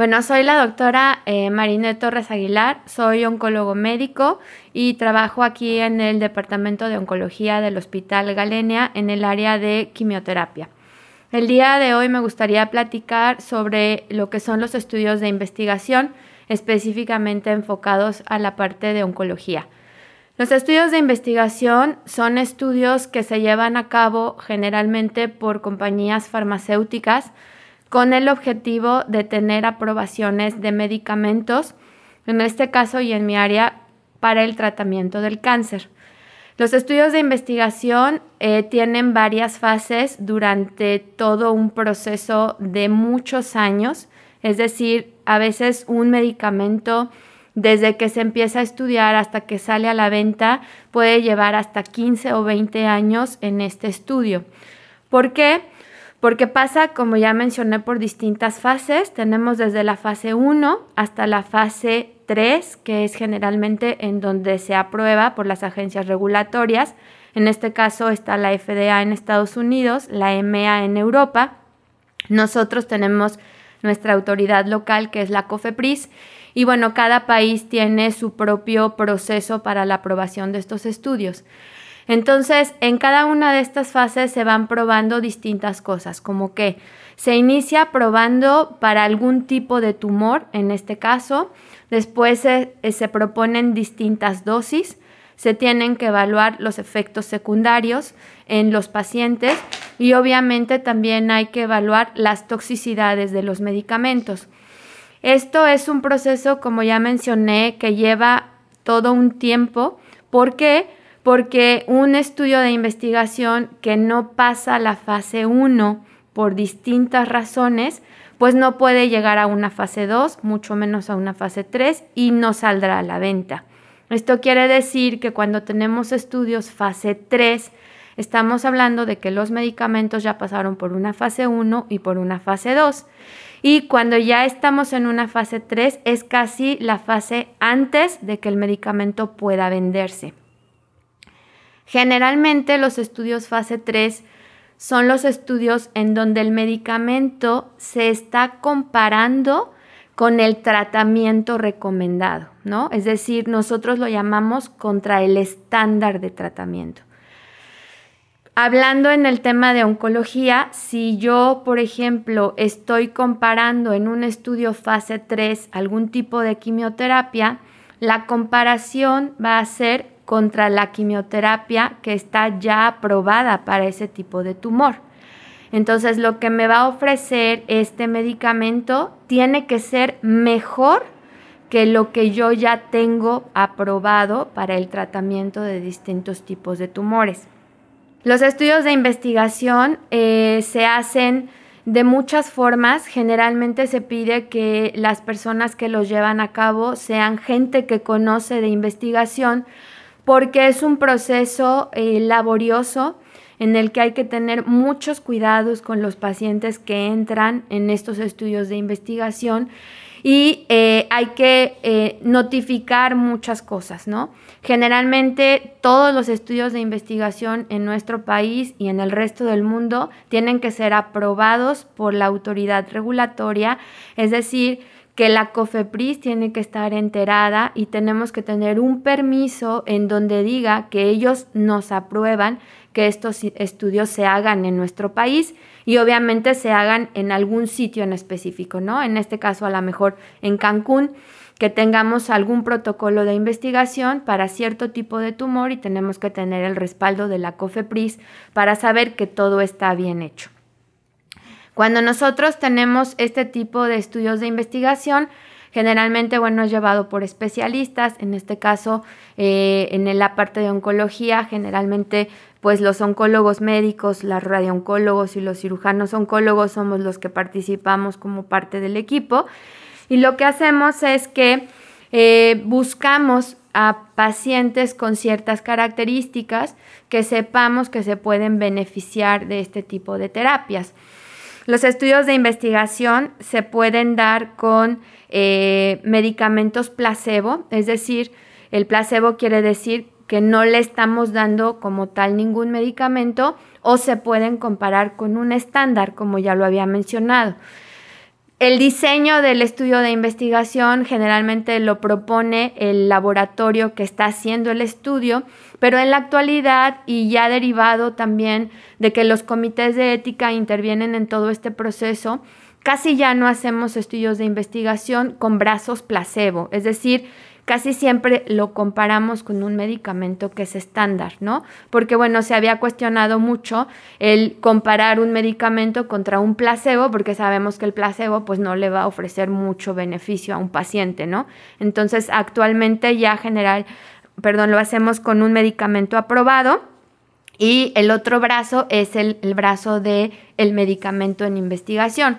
Bueno, soy la doctora eh, Torres Aguilar, soy oncólogo médico y trabajo aquí en el Departamento de Oncología del Hospital Galenia en el área de quimioterapia. El día de hoy me gustaría platicar sobre lo que son los estudios de investigación, específicamente enfocados a la parte de oncología. Los estudios de investigación son estudios que se llevan a cabo generalmente por compañías farmacéuticas, con el objetivo de tener aprobaciones de medicamentos, en este caso y en mi área, para el tratamiento del cáncer. Los estudios de investigación eh, tienen varias fases durante todo un proceso de muchos años, es decir, a veces un medicamento desde que se empieza a estudiar hasta que sale a la venta puede llevar hasta 15 o 20 años en este estudio. ¿Por qué? Porque pasa, como ya mencioné, por distintas fases. Tenemos desde la fase 1 hasta la fase 3, que es generalmente en donde se aprueba por las agencias regulatorias. En este caso está la FDA en Estados Unidos, la EMEA en Europa. Nosotros tenemos nuestra autoridad local, que es la COFEPRIS. Y bueno, cada país tiene su propio proceso para la aprobación de estos estudios. Entonces, en cada una de estas fases se van probando distintas cosas, como que se inicia probando para algún tipo de tumor, en este caso, después se, proponen distintas dosis, se tienen que evaluar los efectos secundarios en los pacientes y obviamente también hay que evaluar las toxicidades de los medicamentos. Esto es un proceso, como ya mencioné, que lleva todo un tiempo. ¿Por qué? Porque un estudio de investigación que no pasa la fase 1 por distintas razones, pues no puede llegar a una fase 2, mucho menos a una fase 3 y no saldrá a la venta. Esto quiere decir que cuando tenemos estudios fase 3, estamos hablando de que los medicamentos ya pasaron por una fase 1 y por una fase 2. Y cuando ya estamos en una fase 3 es casi la fase antes de que el medicamento pueda venderse. Generalmente los estudios fase 3 son los estudios en donde el medicamento se está comparando con el tratamiento recomendado, ¿no? Es decir, nosotros lo llamamos contra el estándar de tratamiento. Hablando en el tema de oncología, si yo, por ejemplo, estoy comparando en un estudio fase 3 algún tipo de quimioterapia, la comparación va a ser contra la quimioterapia que está ya aprobada para ese tipo de tumor. Entonces, lo que me va a ofrecer este medicamento tiene que ser mejor que lo que yo ya tengo aprobado para el tratamiento de distintos tipos de tumores. Los estudios de investigación eh, se hacen de muchas formas. Generalmente se pide que las personas que los llevan a cabo sean gente que conoce de investigación porque es un proceso eh, laborioso en el que hay que tener muchos cuidados con los pacientes que entran en estos estudios de investigación y eh, hay que eh, notificar muchas cosas, ¿no? Generalmente todos los estudios de investigación en nuestro país y en el resto del mundo tienen que ser aprobados por la autoridad regulatoria, es decir, que la COFEPRIS tiene que estar enterada y tenemos que tener un permiso en donde diga que ellos nos aprueban que estos estudios se hagan en nuestro país y obviamente se hagan en algún sitio en específico, ¿no? En este caso a lo mejor en Cancún, que tengamos algún protocolo de investigación para cierto tipo de tumor y tenemos que tener el respaldo de la COFEPRIS para saber que todo está bien hecho. Cuando nosotros tenemos este tipo de estudios de investigación, generalmente, bueno, es llevado por especialistas, en este caso, eh, en la parte de oncología, generalmente, pues los oncólogos médicos, los radiooncólogos y los cirujanos oncólogos somos los que participamos como parte del equipo. Y lo que hacemos es que eh, buscamos a pacientes con ciertas características que sepamos que se pueden beneficiar de este tipo de terapias. Los estudios de investigación se pueden dar con eh, medicamentos placebo, es decir, el placebo quiere decir que no le estamos dando como tal ningún medicamento o se pueden comparar con un estándar, como ya lo había mencionado. El diseño del estudio de investigación generalmente lo propone el laboratorio que está haciendo el estudio, pero en la actualidad y ya derivado también de que los comités de ética intervienen en todo este proceso, casi ya no hacemos estudios de investigación con brazos placebo, es decir, casi siempre lo comparamos con un medicamento que es estándar, ¿no? Porque bueno, se había cuestionado mucho el comparar un medicamento contra un placebo, porque sabemos que el placebo pues no le va a ofrecer mucho beneficio a un paciente, ¿no? Entonces, actualmente ya general, perdón, lo hacemos con un medicamento aprobado. Y el otro brazo es el, el brazo del el medicamento en investigación.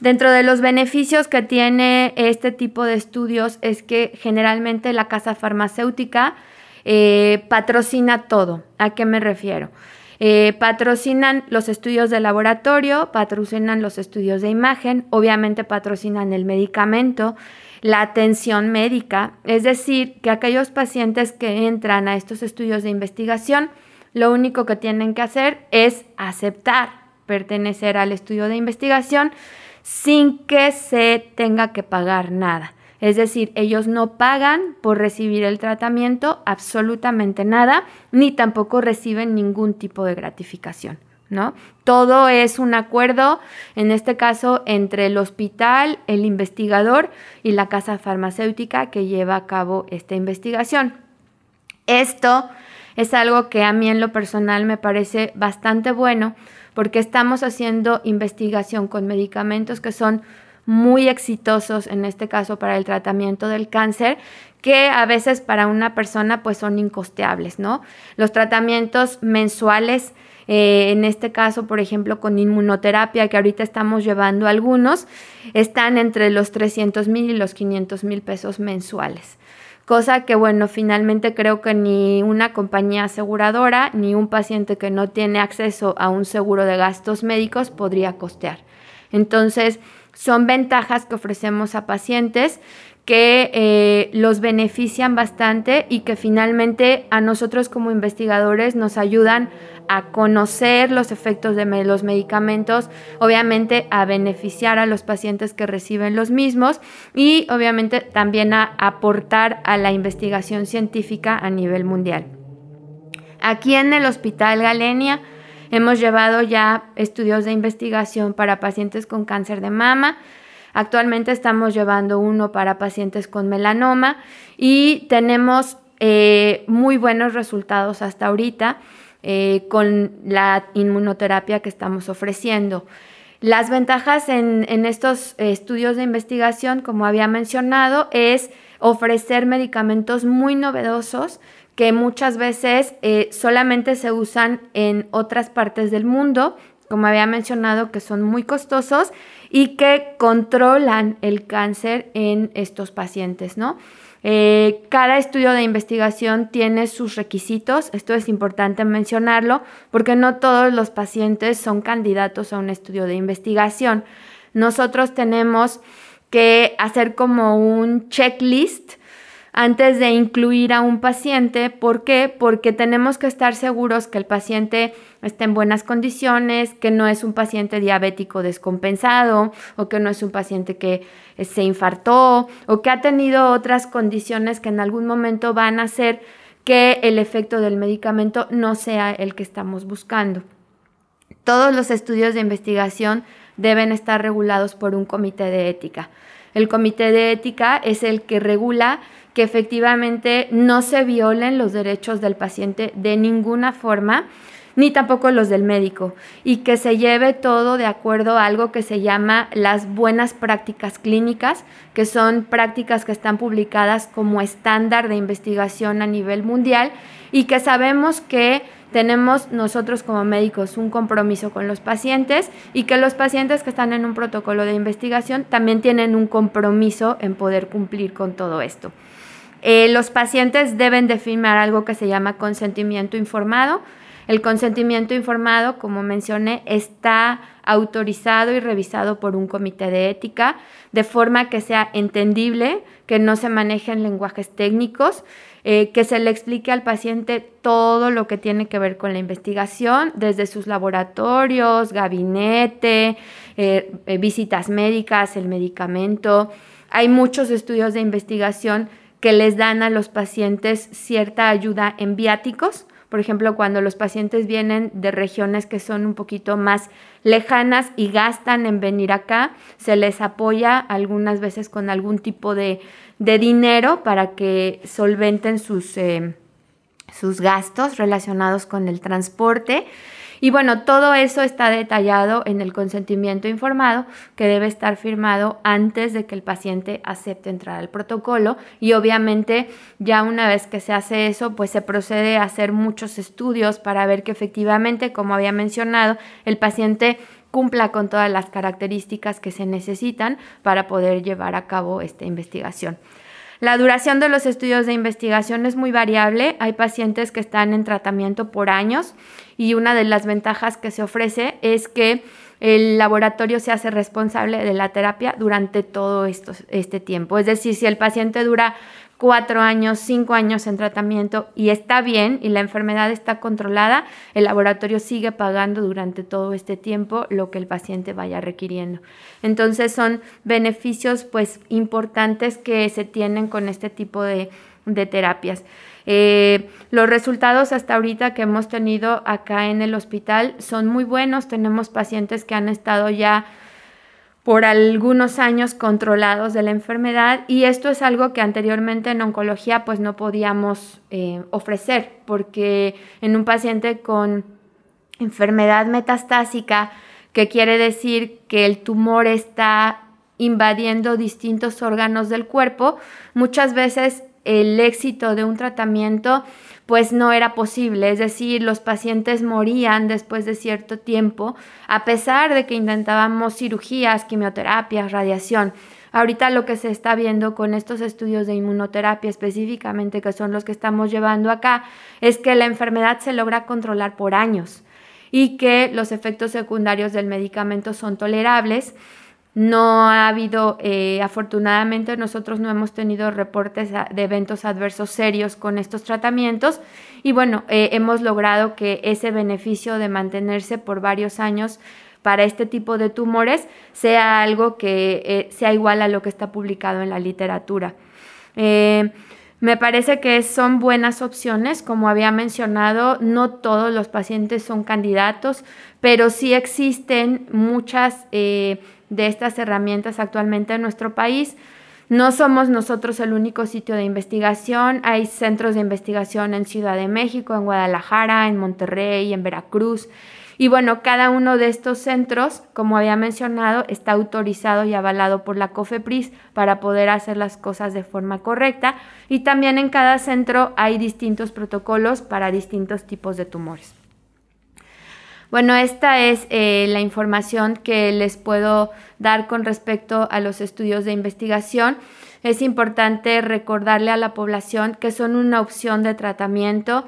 Dentro de los beneficios que tiene este tipo de estudios es que generalmente la casa farmacéutica eh, patrocina todo. ¿A qué me refiero? Eh, patrocinan los estudios de laboratorio, patrocinan los estudios de imagen, obviamente patrocinan el medicamento, la atención médica, es decir, que aquellos pacientes que entran a estos estudios de investigación, lo único que tienen que hacer es aceptar pertenecer al estudio de investigación sin que se tenga que pagar nada. Es decir, ellos no pagan por recibir el tratamiento absolutamente nada, ni tampoco reciben ningún tipo de gratificación. ¿No? Todo es un acuerdo, en este caso, entre el hospital, el investigador y la casa farmacéutica que lleva a cabo esta investigación. Esto es algo que a mí en lo personal me parece bastante bueno porque estamos haciendo investigación con medicamentos que son muy exitosos, en este caso para el tratamiento del cáncer, que a veces para una persona pues son incosteables, ¿no? Los tratamientos mensuales, eh, en este caso, por ejemplo, con inmunoterapia, que ahorita estamos llevando algunos, están entre los 300 mil y los 500 mil pesos mensuales cosa que bueno, finalmente creo que ni una compañía aseguradora ni un paciente que no tiene acceso a un seguro de gastos médicos podría costear. Entonces, son ventajas que ofrecemos a pacientes que eh, los benefician bastante y que finalmente a nosotros como investigadores nos ayudan a conocer los efectos de los medicamentos, obviamente a beneficiar a los pacientes que reciben los mismos y obviamente también a aportar a la investigación científica a nivel mundial. Aquí en el Hospital Galenia hemos llevado ya estudios de investigación para pacientes con cáncer de mama, Actualmente estamos llevando uno para pacientes con melanoma y tenemos eh, muy buenos resultados hasta ahorita eh, con la inmunoterapia que estamos ofreciendo. Las ventajas en, estos estudios de investigación, como había mencionado, es ofrecer medicamentos muy novedosos que muchas veces eh, solamente se usan en otras partes del mundo, como había mencionado, que son muy costosos y que controlan el cáncer en estos pacientes, ¿no? Eh, cada estudio de investigación tiene sus requisitos, esto es importante mencionarlo, porque no todos los pacientes son candidatos a un estudio de investigación. Nosotros tenemos que hacer como un checklist antes de incluir a un paciente. ¿Por qué? Porque tenemos que estar seguros que el paciente esté en buenas condiciones, que no es un paciente diabético descompensado o que no es un paciente que eh, se infartó o que ha tenido otras condiciones que en algún momento van a hacer que el efecto del medicamento no sea el que estamos buscando. Todos los estudios de investigación deben estar regulados por un comité de ética. El comité de ética es el que regula que efectivamente no se violen los derechos del paciente de ninguna forma, ni tampoco los del médico, y que se lleve todo de acuerdo a algo que se llama las buenas prácticas clínicas, que son prácticas que están publicadas como estándar de investigación a nivel mundial y que sabemos que tenemos nosotros como médicos un compromiso con los pacientes y que los pacientes que están en un protocolo de investigación también tienen un compromiso en poder cumplir con todo esto. Eh, los pacientes deben de firmar algo que se llama consentimiento informado. El consentimiento informado, como mencioné, está autorizado y revisado por un comité de ética de forma que sea entendible, que no se manejen lenguajes técnicos, eh, que se le explique al paciente todo lo que tiene que ver con la investigación, desde sus laboratorios, gabinete, eh, eh, visitas médicas, el medicamento. Hay muchos estudios de investigación que les dan a los pacientes cierta ayuda en viáticos por ejemplo, cuando los pacientes vienen de regiones que son un poquito más lejanas y gastan en venir acá, se les apoya algunas veces con algún tipo de, dinero para que solventen sus, eh, sus gastos relacionados con el transporte. Y bueno, todo eso está detallado en el consentimiento informado que debe estar firmado antes de que el paciente acepte entrar al protocolo y obviamente ya una vez que se hace eso, pues se procede a hacer muchos estudios para ver que efectivamente, como había mencionado, el paciente cumpla con todas las características que se necesitan para poder llevar a cabo esta investigación. La duración de los estudios de investigación es muy variable. Hay pacientes que están en tratamiento por años y una de las ventajas que se ofrece es que el laboratorio se hace responsable de la terapia durante todo este tiempo. Es decir, si el paciente dura cuatro años, cinco años en tratamiento y está bien y la enfermedad está controlada, el laboratorio sigue pagando durante todo este tiempo lo que el paciente vaya requiriendo. Entonces son beneficios pues importantes que se tienen con este tipo de, terapias. Eh, los resultados hasta ahorita que hemos tenido acá en el hospital son muy buenos. Tenemos pacientes que han estado ya por algunos años controlados de la enfermedad y esto es algo que anteriormente en oncología pues no podíamos eh, ofrecer porque en un paciente con enfermedad metastásica que quiere decir que el tumor está invadiendo distintos órganos del cuerpo, muchas veces el éxito de un tratamiento pues no era posible, es decir, los pacientes morían después de cierto tiempo, a pesar de que intentábamos cirugías, quimioterapias, radiación. Ahorita lo que se está viendo con estos estudios de inmunoterapia específicamente, que son los que estamos llevando acá, es que la enfermedad se logra controlar por años y que los efectos secundarios del medicamento son tolerables no ha habido, eh, afortunadamente nosotros no hemos tenido reportes de eventos adversos serios con estos tratamientos y bueno, eh, hemos logrado que ese beneficio de mantenerse por varios años para este tipo de tumores sea algo que eh, sea igual a lo que está publicado en la literatura. Me parece que son buenas opciones, como había mencionado, no todos los pacientes son candidatos, pero sí existen muchas de estas herramientas actualmente en nuestro país. No somos nosotros el único sitio de investigación, hay centros de investigación en Ciudad de México, en Guadalajara, en Monterrey, en Veracruz. Y bueno, cada uno de estos centros, como había mencionado, está autorizado y avalado por la COFEPRIS para poder hacer las cosas de forma correcta. Y también en cada centro hay distintos protocolos para distintos tipos de tumores. Bueno, esta es eh, la información que les puedo dar con respecto a los estudios de investigación. Es importante recordarle a la población que son una opción de tratamiento.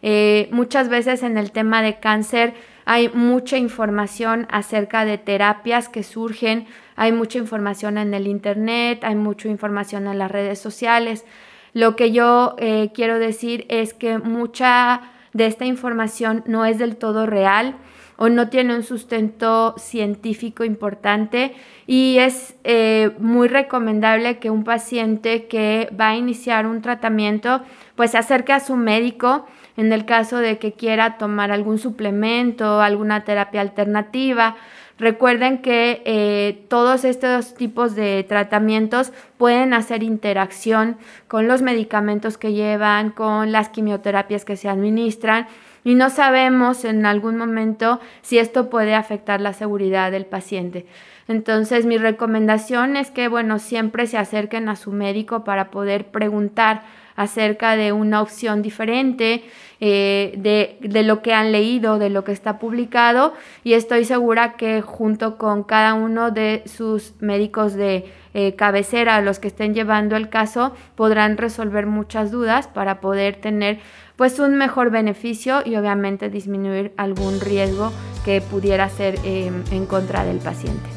Eh, muchas veces en el tema de cáncer hay mucha información acerca de terapias que surgen, hay mucha información en el Internet, hay mucha información en las redes sociales. Lo que yo eh, quiero decir es que mucha de esta información no es del todo real o no tiene un sustento científico importante. Y es eh, muy recomendable que un paciente que va a iniciar un tratamiento pues se acerque a su médico en el caso de que quiera tomar algún suplemento, alguna terapia alternativa. Recuerden que eh, todos estos tipos de tratamientos pueden hacer interacción con los medicamentos que llevan, con las quimioterapias que se administran y no sabemos en algún momento si esto puede afectar la seguridad del paciente. Entonces, mi recomendación es que, bueno, siempre se acerquen a su médico para poder preguntar acerca de una opción diferente, eh, de, lo que han leído, de lo que está publicado y estoy segura que junto con cada uno de sus médicos de eh, cabecera, los que estén llevando el caso, podrán resolver muchas dudas para poder tener pues un mejor beneficio y obviamente disminuir algún riesgo que pudiera ser em, en contra del paciente.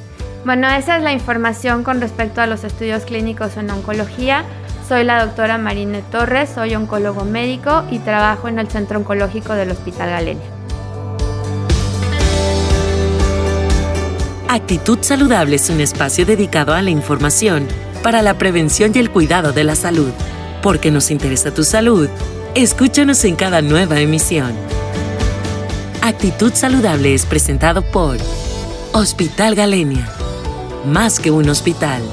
Bueno, esa es la información con respecto a los estudios clínicos en oncología. Soy la doctora Marine Torres, soy oncólogo médico y trabajo en el Centro Oncológico del Hospital Galenia. Actitud Saludable es un espacio dedicado a la información para la prevención y el cuidado de la salud. Porque nos interesa tu salud, escúchanos en cada nueva emisión. Actitud Saludable es presentado por Hospital Galenia. Más que un hospital.